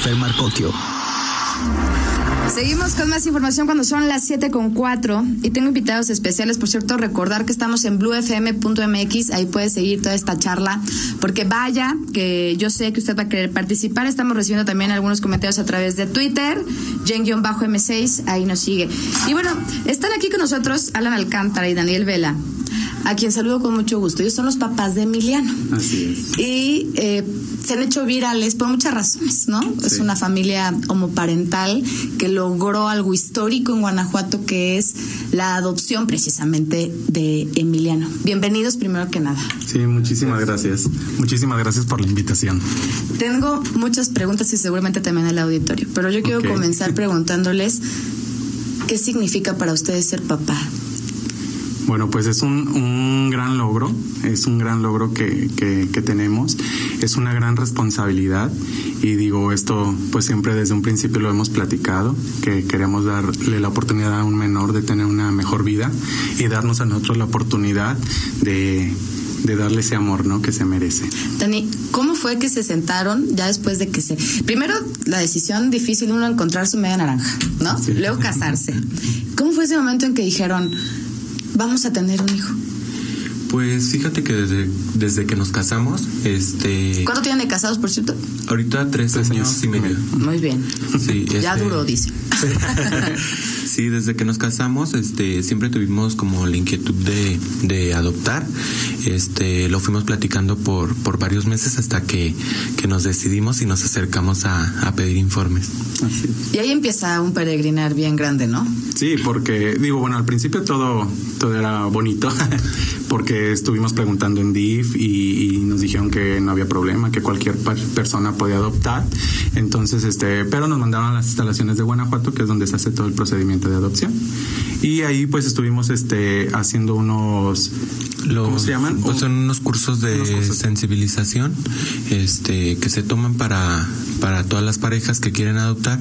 Jennifer Marcocchio. Seguimos con más información cuando son las 7 con 4 y tengo invitados especiales, por cierto, recordar que estamos en bluefm.mx, ahí puede seguir toda esta charla, porque vaya, que yo sé que usted va a querer participar, estamos recibiendo también algunos comentarios a través de Twitter, Jen-M6, ahí nos sigue. Y bueno, están aquí con nosotros Alan Alcántara y Daniel Vela a quien saludo con mucho gusto. Ellos son los papás de Emiliano. Así es. Y eh, se han hecho virales por muchas razones, ¿no? Es una familia homoparental que logró algo histórico en Guanajuato, que es la adopción precisamente de Emiliano. Bienvenidos primero que nada. Sí, muchísimas gracias. Muchísimas gracias por la invitación. Tengo muchas preguntas y seguramente también el auditorio, pero yo quiero comenzar preguntándoles qué significa para ustedes ser papá. Bueno, pues es un, un gran logro, es un gran logro que, que, que, tenemos, es una gran responsabilidad y digo esto pues siempre desde un principio lo hemos platicado, que queremos darle la oportunidad a un menor de tener una mejor vida y darnos a nosotros la oportunidad de de darle ese amor, ¿no? Que se merece. Dani, ¿cómo fue que se sentaron ya después de que se... Primero, la decisión difícil, uno encontrar su media naranja, ¿no? Sí. Luego casarse. ¿Cómo fue ese momento en que dijeron, vamos a tener un hijo? Pues fíjate que desde, desde que nos casamos, este... ¿Cuánto tienen de casados, por cierto? Ahorita tres, tres años, años, y medio. Muy bien. Sí, ya este... duró, dice. sí, desde que nos casamos, este, siempre tuvimos como la inquietud de, de adoptar. Este, lo fuimos platicando por, por varios meses hasta que, que nos decidimos y nos acercamos a, a pedir informes. Así es. Y ahí empieza un peregrinar bien grande, ¿no? Sí, porque digo, bueno, al principio todo, todo era bonito, porque estuvimos preguntando en DIF y, y, nos dijeron que no había problema, que cualquier persona podía adoptar. Entonces, este, pero nos mandaron a las instalaciones de Guanajuato, que es donde se hace todo el procedimiento de adopción. Y ahí pues estuvimos este haciendo unos los, ¿cómo se llaman? Pues son unos cursos de unos cursos. sensibilización este que se toman para para todas las parejas que quieren adoptar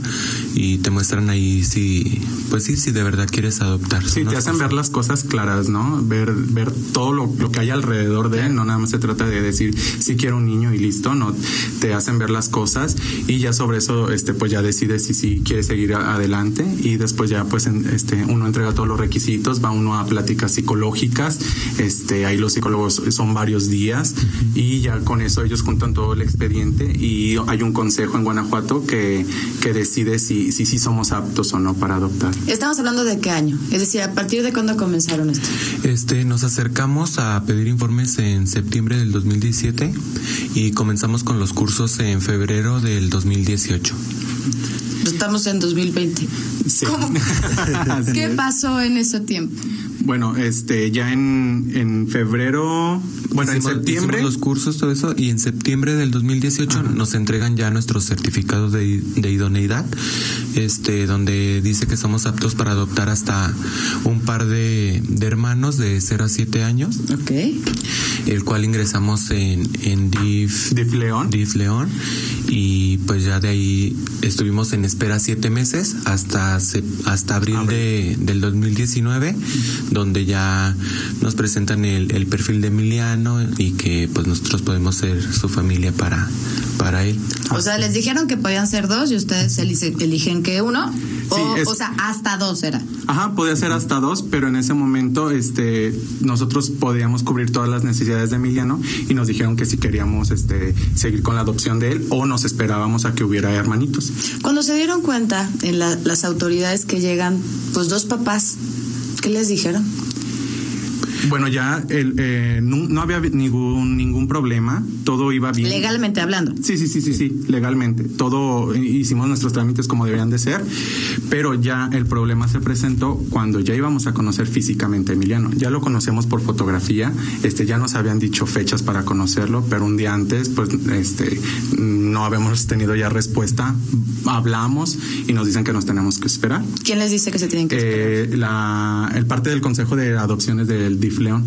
y te muestran ahí si pues sí si de verdad quieres adoptar. Sí, te hacen ver las cosas claras, ¿no? Ver ver todo lo, lo que hay alrededor de, no nada más se trata de decir si quiero un niño y listo, no, te hacen ver las cosas y ya sobre eso este pues ya decides si si quieres seguir adelante y después ya pues este uno entrega todos los requisitos, va uno a pláticas psicológicas, este, ahí los psicólogos son varios días y ya con eso ellos juntan todo el expediente y hay un consejo en Guanajuato que, que decide si, si, si somos aptos o no para adoptar. Estamos hablando de qué año, es decir, a partir de cuándo comenzaron esto. Este, nos acercamos a pedir informes en septiembre del 2017 y comenzamos con los cursos en febrero del 2018 estamos en 2020. Sí. ¿Cómo? ¿Qué pasó en ese tiempo? Bueno, este, ya en, en febrero, bueno, hicimos, en septiembre. los cursos, todo eso, y en septiembre del 2018 Ajá. nos entregan ya nuestros certificados de, de, idoneidad, este, donde dice que somos aptos para adoptar hasta un par de, de hermanos de 0 a 7 años. Ok. El cual ingresamos en, en DIF, DIF León. DIF León. Y pues ya de ahí estuvimos en espera siete meses hasta, hasta abril, abril. De, del 2019 donde ya nos presentan el, el, perfil de Emiliano y que pues nosotros podemos ser su familia para, para él. O sea, les dijeron que podían ser dos y ustedes eligen que uno. O, sí, es, o, sea, hasta dos era. Ajá, podía ser hasta dos, pero en ese momento este, nosotros podíamos cubrir todas las necesidades de Emiliano y nos dijeron que si queríamos este, seguir con la adopción de él o nos esperábamos a que hubiera hermanitos. Cuando se dieron cuenta en la, las autoridades que llegan, pues dos papás, ¿qué les dijeron? Bueno, ya el, eh, no, no, había ningún, ningún problema, todo iba bien. Legalmente hablando. Sí, sí, sí, sí, sí, legalmente. Todo, hicimos nuestros trámites como deberían de ser, pero ya el problema se presentó cuando ya íbamos a conocer físicamente a Emiliano. Ya lo conocemos por fotografía, este, ya nos habían dicho fechas para conocerlo, pero un día antes, pues, este, no habíamos tenido ya respuesta. Hablamos y nos dicen que nos tenemos que esperar. ¿Quién les dice que se tienen que esperar? Eh, la, el parte del Consejo de Adopciones del DIF León.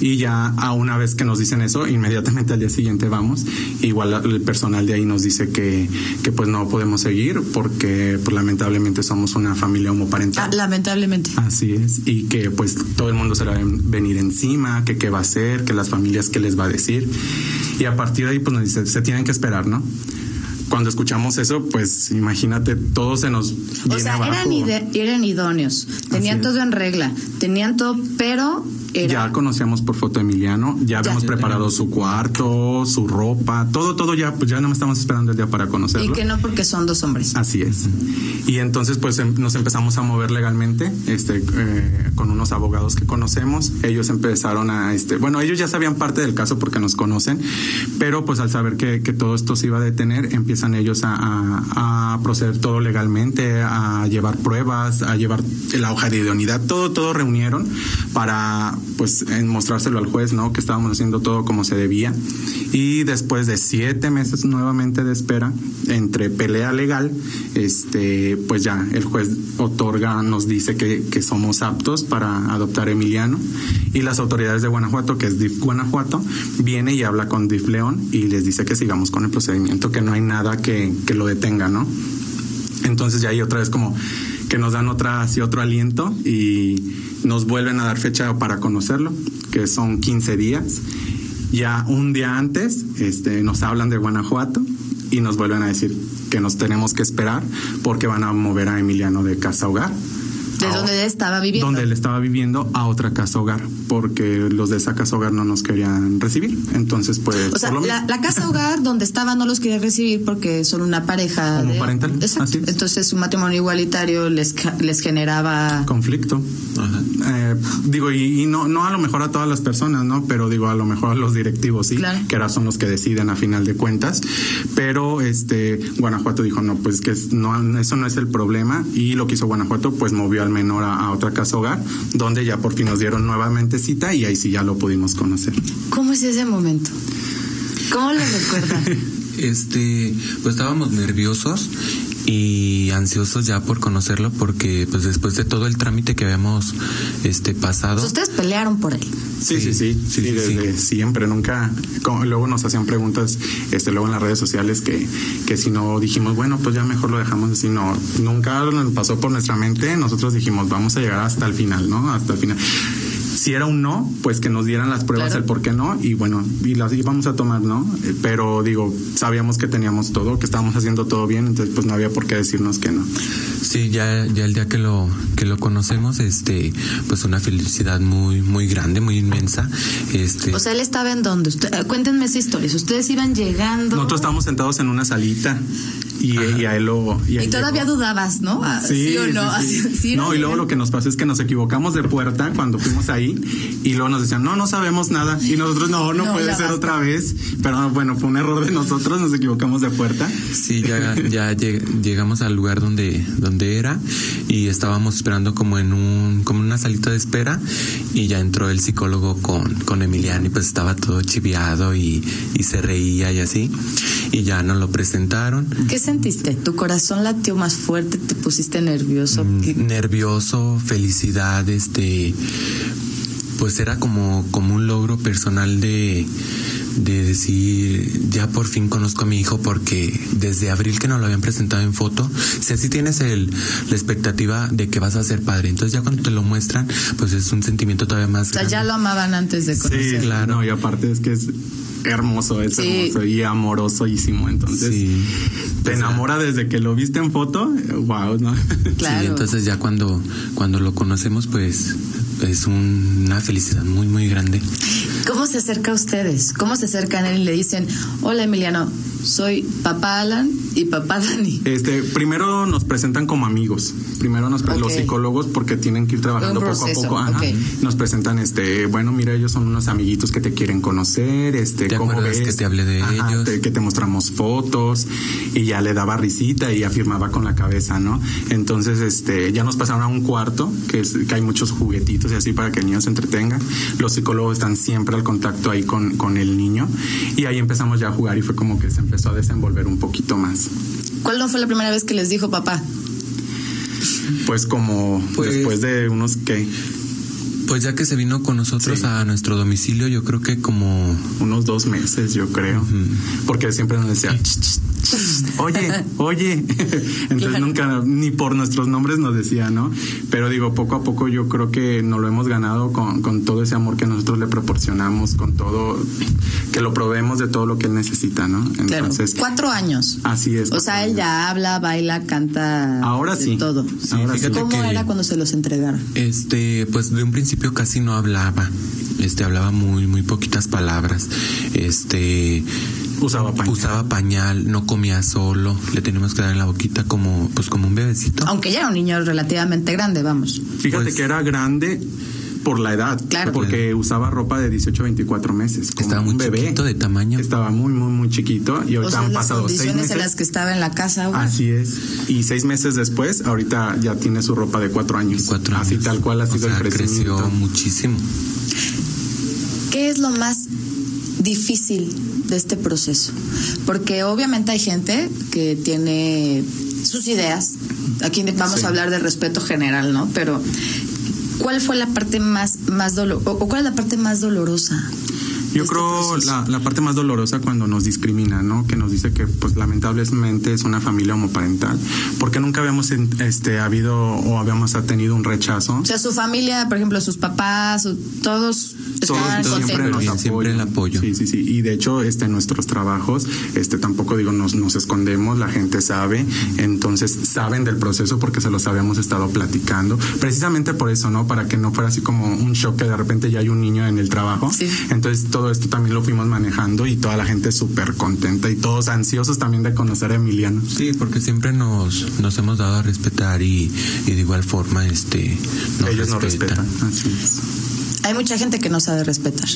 Y ya a una vez que nos dicen eso, inmediatamente al día siguiente vamos. Igual el personal de ahí nos dice que, que pues no podemos seguir porque pues, lamentablemente somos una familia homoparental. Ah, lamentablemente. Así es. Y que pues todo el mundo se va a venir encima, que qué va a hacer, que las familias qué les va a decir. Y a partir de ahí pues nos dice, se tienen que esperar, ¿no? cuando escuchamos eso, pues imagínate, todo se nos viene O sea, abajo. eran, eran idóneos, tenían todo en regla, tenían todo, pero era... Ya conocíamos por foto a Emiliano, ya habíamos Ya preparado su cuarto, su ropa, todo, todo ya, pues ya no estamos esperando el día para conocerlo. y que no porque son dos hombres. Así es. Y entonces pues em- nos empezamos a mover legalmente, este, eh, con unos abogados que conocemos. Ellos empezaron a, este, bueno, ellos ya sabían parte del caso porque nos conocen, pero pues al saber que, que todo esto se iba a detener, empiezan ellos a, a- a proceder todo legalmente, a llevar pruebas, a llevar la hoja de idoneidad, todo, todo reunieron para pues en mostrárselo al juez, ¿no? Que estábamos haciendo todo como se debía. Y después de siete meses nuevamente de espera, entre pelea legal, este, pues ya el juez otorga, nos dice que, que somos aptos para adoptar Emiliano. Y las autoridades de Guanajuato, que es DIF Guanajuato, viene y habla con DIF León y les dice que sigamos con el procedimiento, que no hay nada que, que lo detenga, ¿no? Entonces ya ahí otra vez como que nos dan otra así otro aliento y nos vuelven a dar fecha para conocerlo, que son 15 días. Ya un día antes este, nos hablan de Guanajuato y nos vuelven a decir que nos tenemos que esperar porque van a mover a Emiliano de casa hogar. De a- donde él estaba viviendo. Donde él estaba viviendo a otra casa hogar, porque los de esa casa hogar no nos querían recibir. Entonces, pues. O sea, por lo la, la casa hogar donde estaba no los quería recibir porque son una pareja. Como de- parental, Exacto. así es. Entonces, un matrimonio igualitario les, ca- les generaba. conflicto. Ajá. Eh, digo, y, y no, no a lo mejor a todas las personas, ¿no? Pero digo, a lo mejor a los directivos, sí, Claro. que ahora son los que deciden a final de cuentas. Pero este Guanajuato dijo, no, pues que es- no, eso no es el problema. Y lo que hizo Guanajuato, pues movió al menor a, a otra casa hogar, donde ya por fin nos dieron nuevamente cita y ahí sí ya lo pudimos conocer. ¿Cómo es ese momento? ¿Cómo lo recuerdan? Este, pues estábamos nerviosos y ansiosos ya por conocerlo porque pues después de todo el trámite que habíamos este pasado Ustedes pelearon por él. Sí, sí, sí, sí, sí, sí, desde siempre, nunca, como- luego nos hacían preguntas, este, luego en las redes sociales que, que si no dijimos, bueno, pues ya mejor lo dejamos así, no, nunca nos pasó por nuestra mente, nosotros dijimos, vamos a llegar hasta el final, ¿no? Hasta el final. Si era un no, pues que nos dieran las pruebas Claro. el por qué no, y bueno, y las íbamos a tomar, ¿no? Eh, Pero digo, sabíamos que teníamos todo, que estábamos haciendo todo bien, entonces pues no había por qué decirnos que no. Sí, ya, ya el día que lo, que lo conocemos, este, pues una felicidad muy, muy grande, muy inmensa. Este, O sea, él estaba en dónde? Usted- eh, cuéntenme esa historia. Ustedes iban llegando. Nosotros estábamos sentados en una salita y, y a él lo... Y todavía llegó. dudabas, ¿no? Ah, Sí, o no? sí, sí. Así- sí, no, y luego lo que nos pasó es que nos equivocamos de puerta cuando fuimos ahí y luego nos decían, no, no sabemos nada. Y nosotros, no, no, No, puede ser basta. otra vez. Pero bueno, fue un error de nosotros, nos equivocamos de puerta. Sí, ya, ya lleg- llegamos al lugar donde, donde era y estábamos esperando como en un, como una salita de espera y ya entró el psicólogo con, con Emiliano y pues estaba todo chiviado y, y se reía y así. Y ya nos lo presentaron. ¿Qué sentiste? ¿Tu corazón latió más fuerte? ¿Te pusiste nervioso? ¿Qué- Mm, nervioso, felicidad, este, pues era como, como un logro personal de, de decir, ya por fin conozco a mi hijo porque desde abril que nos lo habían presentado en foto, si así tienes el, la expectativa de que vas a ser padre, entonces ya cuando te lo muestran, pues es un sentimiento todavía más O sea, grande. ya lo amaban antes de conocerlo. Sí, claro. No, y aparte es que es hermoso, es Sí. hermoso y amorosísimo. Entonces, Sí. te enamora desde que lo viste en foto. Wow, ¿no? Claro. Sí, entonces ya cuando, cuando lo conocemos, pues es un- una felicidad muy, muy grande. ¿Cómo se acerca a ustedes? ¿Cómo se acercan a él y le dicen, hola Emiliano, soy papá Alan y papá Dani? Este, primero nos presentan como amigos. Primero nos pre- Ok. los psicólogos porque tienen que ir trabajando poco a poco. Ajá. ok. Nos presentan este, bueno, mira, ellos son unos amiguitos que te quieren conocer, este, ¿Te ¿cómo acuerdas ves? que te hablé de ellos? te- que te mostramos fotos y ya le daba risita y afirmaba con la cabeza, ¿no? Entonces, este, ya nos pasaron a un cuarto que, es, que hay muchos juguetitos y así para que el niño se entretenga. Los psicólogos están siempre al contacto ahí con, con el niño y ahí empezamos ya a jugar y fue como que se empezó a desenvolver un poquito más. ¿Cuál no fue la primera vez que les dijo papá? Pues como Pues- después de unos que Pues ya que se vino con nosotros Sí. a nuestro domicilio, yo creo que como unos dos meses, yo creo, porque siempre nos decía, "Ch, ch, ch", oye, oye. Entonces nunca, ni por nuestros nombres nos decía, ¿no? Pero digo, poco a poco yo creo que nos lo hemos ganado con, con todo ese amor que nosotros le proporcionamos, con todo, que lo probemos de todo lo que él necesita, ¿no? Entonces. Cuatro años. Así es. O sea, él ya habla, baila, canta. Ahora sí. Todo. Ahora sí. ¿Cómo era cuando se los entregaron? Este, pues de un principio casi no hablaba. Este, hablaba muy, muy poquitas palabras. Este, usaba pañal. usaba pañal, no comía solo, le teníamos que dar en la boquita como, pues como un bebecito. Aunque ya era un niño relativamente grande, vamos. Fíjate Pues- que era grande por la edad, Claro. porque usaba ropa de 18 a 24 meses, como Estaba muy un bebé. chiquito de tamaño. Estaba muy, muy, muy chiquito y O ahorita sea, han las pasado seis condiciones meses. en las que estaba en la casa. ahora. Así es. Y seis meses después, ahorita ya tiene su ropa de cuatro años. Cuatro Así años. tal cual ha O sido sea, el crecimiento. creció muchísimo. ¿Qué es lo más difícil de este proceso? Porque obviamente hay gente que tiene sus ideas. Aquí vamos Sí. a hablar de respeto general, ¿no? Pero ¿cuál fue la parte más más dolorosa o cuál es la parte más dolorosa? Yo este creo la, la parte más dolorosa cuando nos discrimina, ¿no? Que nos dice que, pues, lamentablemente es una familia homoparental, porque nunca habíamos este habido o habíamos tenido un rechazo. O sea, su familia, por ejemplo, sus papás, todos Todos siempre nos Siempre apoyan. el apoyo. Sí, sí, sí. Y de hecho, este, en nuestros trabajos, este, tampoco digo, nos, nos escondemos, la gente sabe, entonces saben del proceso porque se los habíamos estado platicando. Precisamente por eso, ¿no? Para que no fuera así como un shock que de repente ya hay un niño en el trabajo. Sí. Entonces, todo esto también lo fuimos manejando y toda la gente súper contenta y todos ansiosos también de conocer a Emiliano. Sí, porque siempre nos, nos hemos dado a respetar y, y de igual forma este nos Ellos nos respetan. respetan. Así es. Hay mucha gente que no sabe respetar.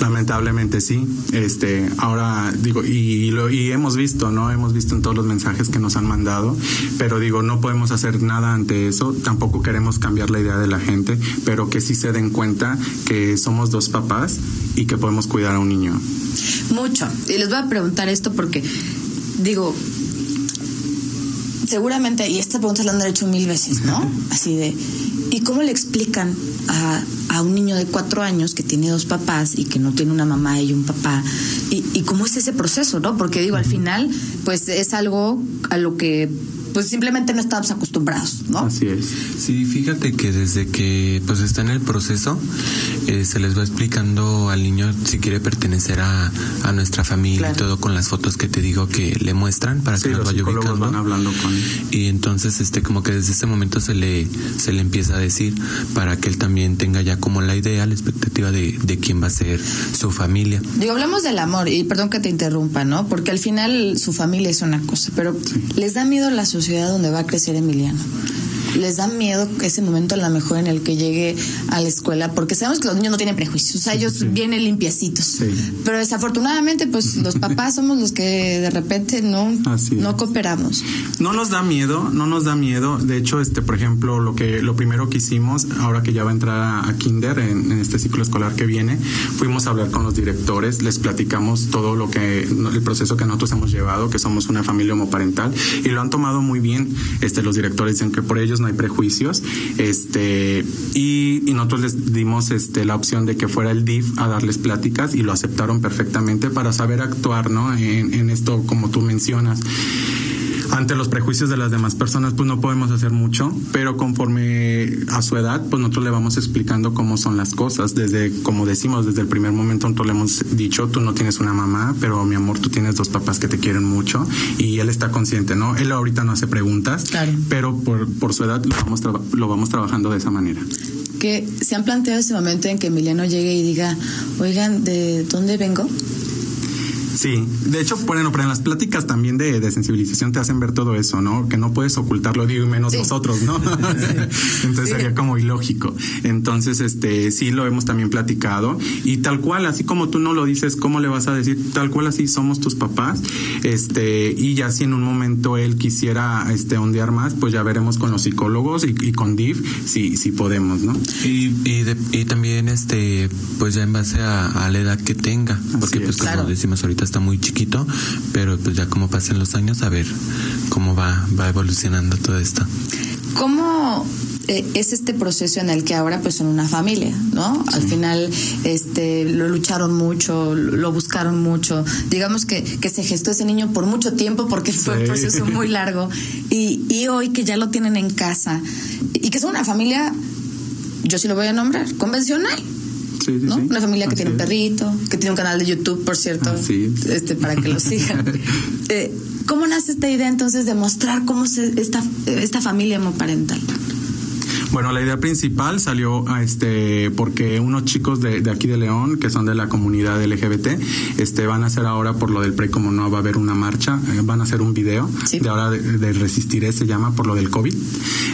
Lamentablemente sí. Este, ahora digo y lo y hemos visto, ¿no? Hemos visto en todos los mensajes que nos han mandado, pero digo, no podemos hacer nada ante eso, tampoco queremos cambiar la idea de la gente, pero que sí se den cuenta que somos dos papás y que podemos cuidar a un niño. Mucho. Y les voy a preguntar esto porque, digo, seguramente, y esta pregunta la han hecho mil veces, ¿no? Así de, ¿y cómo le explican a, a un niño de cuatro años que tiene dos papás y que no tiene una mamá y un papá? ¿Y, y cómo es ese proceso, no? Porque digo, al final, pues es algo a lo que pues simplemente no estamos acostumbrados, ¿no? Así es. Sí, fíjate que desde que pues está en el proceso eh, se les va explicando al niño si quiere pertenecer a, a nuestra familia Claro. y todo con las fotos que te digo que le muestran para Sí, que nos los vaya ubicando. van hablando con Y entonces este como que desde ese momento se le se le empieza a decir para que él también tenga ya como la idea, la expectativa de, de quién va a ser su familia. Digo, hablamos del amor, y perdón que te interrumpa, ¿no? Porque al final su familia es una cosa, pero les da miedo la sociedad donde va a crecer Emiliano. Les da miedo ese momento a lo mejor en el que llegue a la escuela, porque sabemos que los niños no tienen prejuicios, o sea, ellos vienen limpiecitos. Sí. Pero desafortunadamente, pues los papás somos los que de repente no, no cooperamos. No nos da miedo, no nos da miedo. De hecho, este, por ejemplo, lo que lo primero que hicimos, ahora que ya va a entrar a, a Kinder en, en este ciclo escolar que viene, fuimos a hablar con los directores, les platicamos todo lo que el proceso que nosotros hemos llevado, que somos una familia homoparental y lo han tomado muy bien. Este, los directores dicen que por ellos no hay prejuicios, este, y, nosotros les dimos este la opción de que fuera el DIF a darles pláticas y lo aceptaron perfectamente para saber actuar, ¿no? En, en esto, como tú mencionas ante los prejuicios de las demás personas, pues no podemos hacer mucho, pero conforme a su edad, pues nosotros le vamos explicando cómo son las cosas. Desde, como decimos, desde el primer momento nosotros le hemos dicho, tú no tienes una mamá, pero mi amor, tú tienes dos papás que te quieren mucho y él está consciente, ¿no? Él ahorita no hace preguntas, Claro. pero por, por su edad lo vamos, lo vamos trabajando de esa manera. Que se han planteado ese momento en que Emiliano llegue y diga, oigan, ¿de dónde vengo? Sí, de hecho, bueno, pero en las pláticas también de, de sensibilización te hacen ver todo eso, ¿no? Que no puedes ocultarlo, digo, y menos Sí. nosotros, ¿no? Entonces Sí. sería como ilógico. Entonces, este, sí lo hemos también platicado y tal cual, así como tú no lo dices, ¿cómo le vas a decir? Tal cual así somos tus papás, este, y ya si en un momento él quisiera, este, ondear más, pues ya veremos con los psicólogos y, y con DIF si, si podemos, ¿no? Y, y, de- y también este pues ya en base a, a la edad que tenga, porque es. pues como Claro. decimos ahorita está muy chiquito, pero pues ya como pasen los años a ver cómo va va evolucionando todo esto. ¿Cómo eh, es este proceso en el que ahora pues son una familia, ¿no? Al final este lo lucharon mucho, lo buscaron mucho. Digamos que, que se gestó ese niño por mucho tiempo porque fue un proceso muy largo. Y, y hoy que ya lo tienen en casa y que son una familia, yo sí lo voy a nombrar, convencional. ¿No? Una familia que tiene un perrito, que tiene un canal de YouTube, por cierto, este para que lo sigan. eh, ¿Cómo nace esta idea entonces de mostrar cómo se esta, esta familia homoparental? Bueno, la idea principal salió a este porque unos chicos de, de, aquí de León, que son de la comunidad LGBT, este van a hacer ahora por lo del pre como no va a haber una marcha, eh, van a hacer un video sí. de ahora de, de, resistiré se llama por lo del COVID.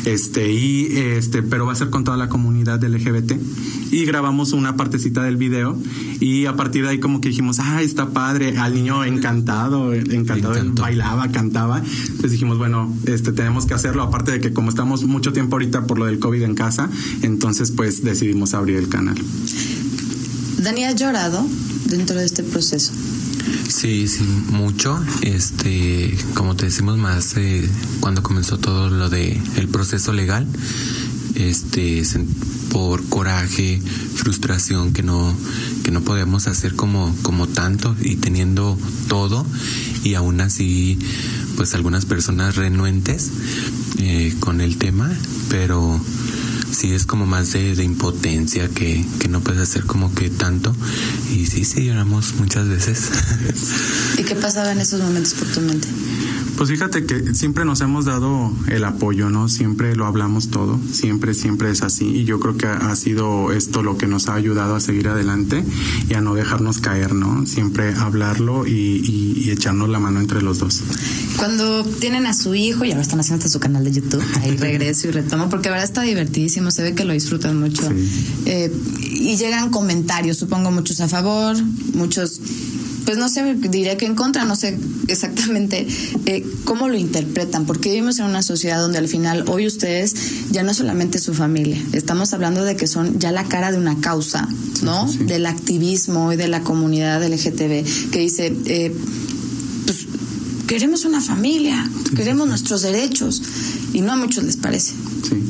Este y este, pero va a ser con toda la comunidad LGBT y grabamos una partecita del video y a partir de ahí como que dijimos, "Ah, está padre." Al niño encantado, encantado, bailaba, cantaba. Entonces dijimos, "Bueno, este tenemos que hacerlo aparte de que como estamos mucho tiempo ahorita por lo del COVID en casa, entonces pues decidimos abrir el canal. Dani, ¿has llorado dentro de este proceso? Sí, sí, mucho. Este, como te decimos más, eh, cuando comenzó todo lo de el proceso legal, este, por coraje, frustración que no, que no podíamos hacer como, como tanto y teniendo todo y aún así, pues algunas personas renuentes eh, con el tema, pero sí es como más de, de impotencia que, que, no puedes hacer como que tanto y sí, sí lloramos muchas veces. ¿Y qué pasaba en esos momentos por tu mente? Pues fíjate que siempre nos hemos dado el apoyo, ¿no? Siempre lo hablamos todo, siempre, siempre es así. Y yo creo que ha sido esto lo que nos ha ayudado a seguir adelante y a no dejarnos caer, ¿no? Siempre hablarlo y, y, y echarnos la mano entre los dos. Cuando tienen a su hijo, y ahora están haciendo hasta su canal de YouTube, ahí regreso y retomo, porque ahora está divertidísimo, se ve que lo disfrutan mucho. Sí. Eh, y llegan comentarios, supongo muchos a favor, muchos pues no sé, diría que en contra, no sé exactamente eh, cómo lo interpretan, porque vivimos en una sociedad donde al final hoy ustedes ya no solamente su familia, estamos hablando de que son ya la cara de una causa, ¿no? Sí. Del activismo y de la comunidad LGTB, que dice, eh, pues queremos una familia, queremos nuestros derechos, y no a muchos les parece. Sí.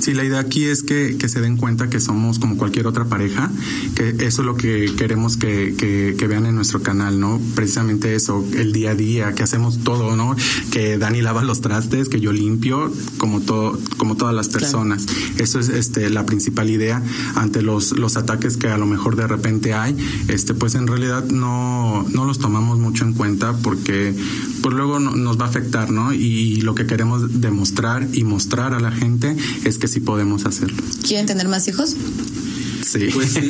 sí, la idea aquí es que, que, se den cuenta que somos como cualquier otra pareja, que eso es lo que queremos que, que, que, vean en nuestro canal, ¿no? Precisamente eso, el día a día, que hacemos todo, ¿no? Que Dani lava los trastes, que yo limpio, como todo, como todas las personas. Claro. Eso es este la principal idea ante los, los ataques que a lo mejor de repente hay, este, pues en realidad no, no los tomamos mucho en cuenta porque pues luego no, nos va a afectar, ¿no? Y lo que queremos demostrar y mostrar a la gente es que sí podemos hacerlo. ¿Quieren tener más hijos? Sí. Pues sí,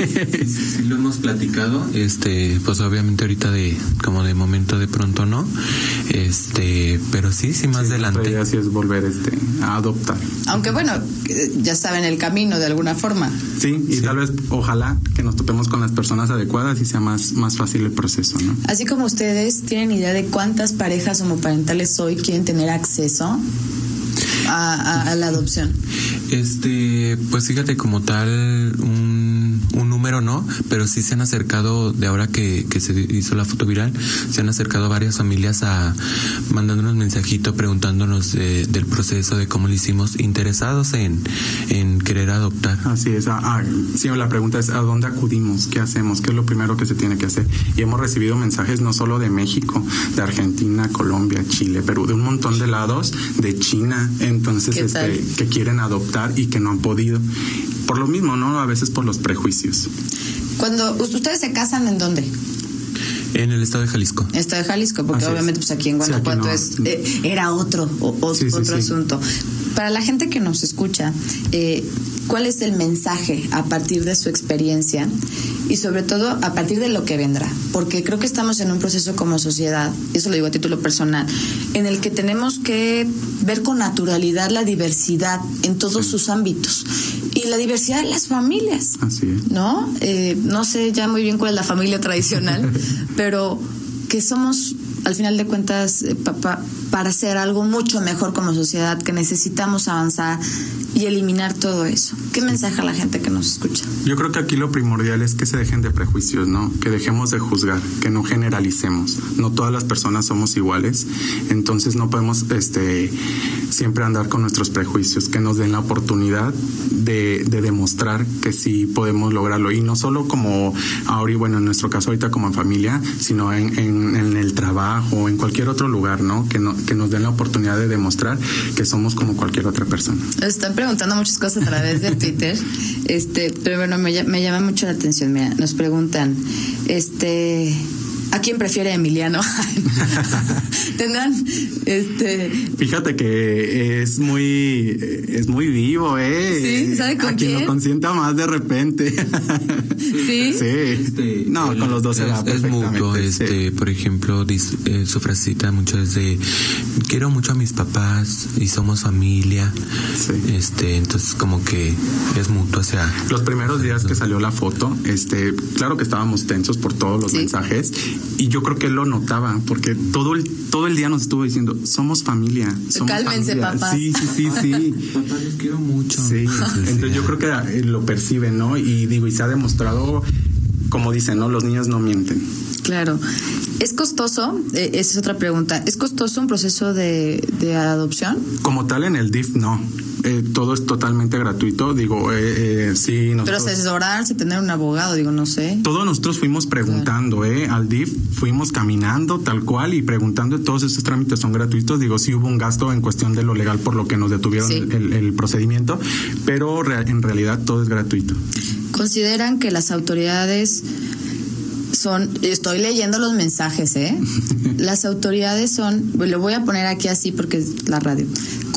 sí, sí, lo hemos platicado. Este, pues obviamente ahorita de, como de momento de pronto no. Este, pero sí, sí más adelante. La así es volver este, a adoptar. Aunque bueno, ya saben el camino de alguna forma. Sí, y tal vez, ojalá que nos topemos con las personas adecuadas y sea más, más fácil el proceso, ¿no? Así como ustedes tienen idea de cuántas parejas homoparentales hoy quieren tener acceso a, a, la adopción? Este, pues fíjate como tal un, número no, pero sí se han acercado de ahora que, que, se hizo la foto viral, se han acercado varias familias a mandándonos mensajito preguntándonos de, del proceso de cómo lo hicimos, interesados en, en querer adoptar. Así es, ah, sí, la pregunta es a dónde acudimos, qué hacemos, qué es lo primero que se tiene que hacer. Y hemos recibido mensajes no solo de México, de Argentina, Colombia, Chile, Perú, de un montón de lados, de China, entonces este, que quieren adoptar y que no han podido. Por lo mismo, ¿no? A veces por los prejuicios. Cuando ustedes se casan, ¿en dónde? En el estado de Jalisco. Estado de Jalisco, porque Así obviamente es. pues aquí en Guanajuato sí, aquí no. es, eh, era otro, o, sí, otro sí, asunto. Para la gente que nos escucha, eh, ¿cuál es el mensaje a partir de su experiencia y sobre todo a partir de lo que vendrá? Porque creo que estamos en un proceso como sociedad, y eso lo digo a título personal, en el que tenemos que ver con naturalidad la diversidad en todos sus ámbitos y la diversidad de las familias. Así es. ¿No? Eh, no sé ya muy bien cuál es la familia tradicional, pero que somos, al final de cuentas, eh, pa, pa, para hacer algo mucho mejor como sociedad, que necesitamos avanzar y eliminar todo eso. ¿Qué mensaje a la gente que nos escucha? Yo creo que aquí lo primordial es que se dejen de prejuicios, ¿no? Que dejemos de juzgar, que no generalicemos. No todas las personas somos iguales, entonces no podemos este, siempre andar con nuestros prejuicios, que nos den la oportunidad de, demostrar que sí podemos lograrlo. Y no solo como ahora, y bueno, en nuestro caso ahorita como familia, sino en, en, el trabajo, en cualquier otro lugar, ¿no? Que, no, que nos den la oportunidad de demostrar que somos como cualquier otra persona. están preguntando muchas cosas a través de Twitter, este, pero bueno, me, me llama mucho la atención. Mira, nos preguntan, este ¿A quién prefiere Emiliano? Tendrán, este. Fíjate que es muy, es muy vivo, ¿eh? Sí, ¿sabe con A quien lo consienta más de repente. sí. Sí. Este, no, con los dos se va Es mutuo, este, por ejemplo, eh, su frasecita mucho es de quiero mucho a mis papás y somos familia. Sí. Este, entonces como que es mutuo, o sea. Los primeros días que salió la foto, este, claro que estábamos tensos por todos los mensajes y yo creo que él lo notaba porque todo el todo el día nos estuvo diciendo somos familia somos cálmense papás. Sí sí sí sí. Papá les quiero mucho. Sí. Entonces yo creo que lo perciben no y digo y se ha demostrado como dicen no los niños no mienten. Claro. ¿Es costoso? Eh, esa es otra pregunta. ¿Es costoso un proceso de, de adopción? Como tal, en el DIF no. Eh, todo es totalmente gratuito. Digo, eh, eh, sí. Nosotros, Pero asesorarse, tener un abogado, digo, no sé. Todos nosotros fuimos preguntando, ¿eh? Al DIF fuimos caminando tal cual y preguntando. Todos esos trámites son gratuitos. Digo, sí hubo un gasto en cuestión de lo legal por lo que nos detuvieron el, el, procedimiento, pero en realidad todo es gratuito. ¿Consideran que las autoridades son, estoy leyendo los mensajes, ¿eh? Las autoridades son, lo voy a poner aquí así porque es la radio,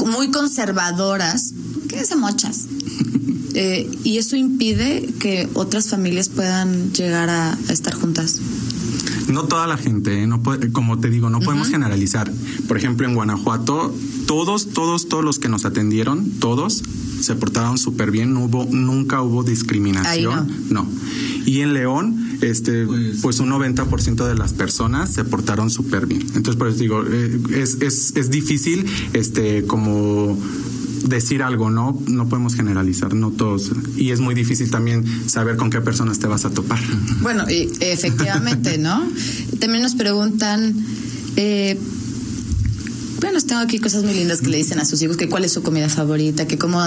muy conservadoras, ¿qué es mochas? Eh, y eso impide que otras familias puedan llegar a, estar juntas. No toda la gente, ¿eh? no como te digo, no podemos generalizar. Por ejemplo, en Guanajuato, todos, todos, todos los que nos atendieron, todos se portaron súper bien, no hubo, nunca hubo discriminación. no. Y en León, este, pues, pues un 90% de las personas se portaron súper bien. Entonces, por eso digo, eh, es, es, es difícil, este, como decir algo, ¿no? No podemos generalizar, no todos. Y es muy difícil también saber con qué personas te vas a topar. Bueno, y efectivamente, ¿no? También nos preguntan, eh, bueno, tengo aquí cosas muy lindas que le dicen a sus hijos, que cuál es su comida favorita, que cómo,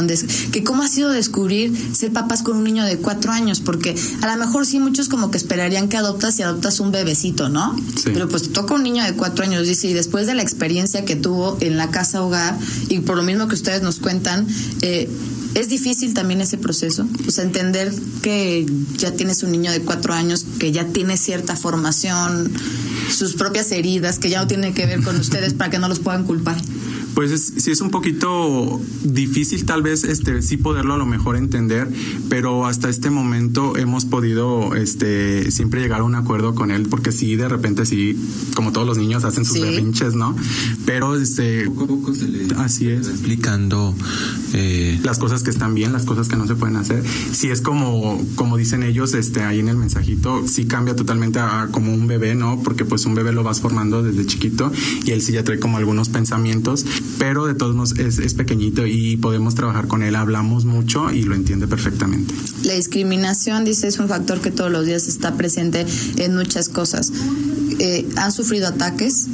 que cómo ha sido descubrir ser papás con un niño de cuatro años, porque a lo mejor sí muchos como que esperarían que adoptas y adoptas un bebecito, ¿no? Pero pues te toca un niño de cuatro años, dice, y después de la experiencia que tuvo en la casa hogar, y por lo mismo que ustedes nos cuentan, eh, es difícil también ese proceso, o sea, entender que ya tienes un niño de cuatro años que ya tiene cierta formación, sus propias heridas, que ya no tiene que ver con ustedes para que no los puedan culpar. Pues es, sí es un poquito difícil tal vez este sí poderlo a lo mejor entender, pero hasta este momento hemos podido este siempre llegar a un acuerdo con él porque sí de repente sí como todos los niños hacen sus berrinches, ¿no? Pero este poco a poco se le así es explicando eh, las cosas que están bien, las cosas que no se pueden hacer. Si es como como dicen ellos este ahí en el mensajito, sí cambia totalmente a, como un bebé, ¿no? Porque pues un bebé lo vas formando desde chiquito y él sí ya trae como algunos pensamientos pero de todos modos es, pequeñito y podemos trabajar con él, hablamos mucho y lo entiende perfectamente. La discriminación, dice, es un factor que todos los días está presente en muchas cosas. Eh, ¿Han sufrido ataques?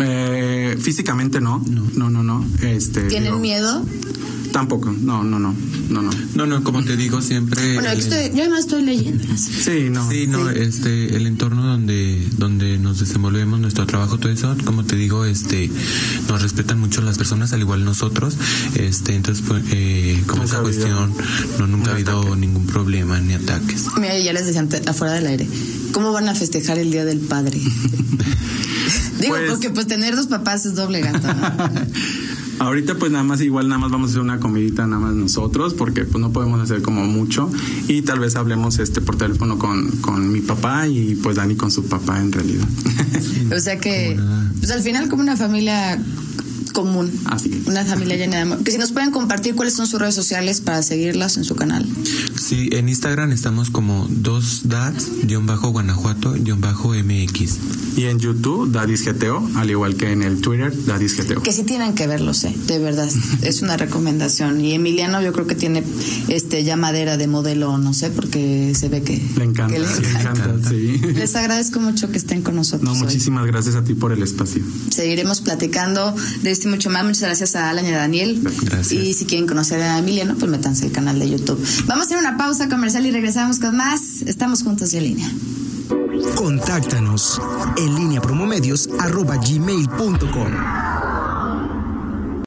Eh, físicamente no, no, no, no. Este, ¿Tienen miedo? Tampoco, no, no, no, no, no. No, no, como te digo siempre. Bueno, yo además estoy leyendo. Sí, no. Sí, no, este, el entorno donde, donde nos desenvolvemos, nuestro trabajo, todo eso, como te digo, este, nos respetan mucho las personas, al igual nosotros, este, entonces, pues, eh, como esa cuestión, no, nunca ha habido ningún problema ni ataques. Mira, ya les decía afuera del aire, ¿cómo van a festejar el Día del Padre? Digo, pues porque pues tener dos papás es doble gato. Ahorita pues nada más igual nada más vamos a hacer una comidita nada más nosotros porque pues no podemos hacer como mucho y tal vez hablemos este por teléfono con, con mi papá y pues Dani con su papá en realidad. o sea que pues al final como una familia común. Así es. Una familia llena de amor. Que si nos pueden compartir cuáles son sus redes sociales para seguirlas en su canal. Sí, en Instagram estamos como dos dads-guanajuato-mx. Y en YouTube, Daddy's GTO, al igual que en el Twitter, Daddy's GTO. Que sí tienen que verlos, ¿eh? De verdad. es una recomendación. Y Emiliano yo creo que tiene este ya madera de modelo, no sé, porque se ve que Le encanta, que le le encanta, sí. Les agradezco mucho que estén con nosotros. No, hoy. muchísimas gracias a ti por el espacio. Seguiremos platicando de esto mucho más. Muchas gracias a Alan y a Daniel. Gracias. Y si quieren conocer a Emiliano, pues métanse al canal de YouTube. Vamos a hacer una pausa comercial y regresamos con más. Estamos juntos y en línea. Contáctanos en línea promomedios arroba.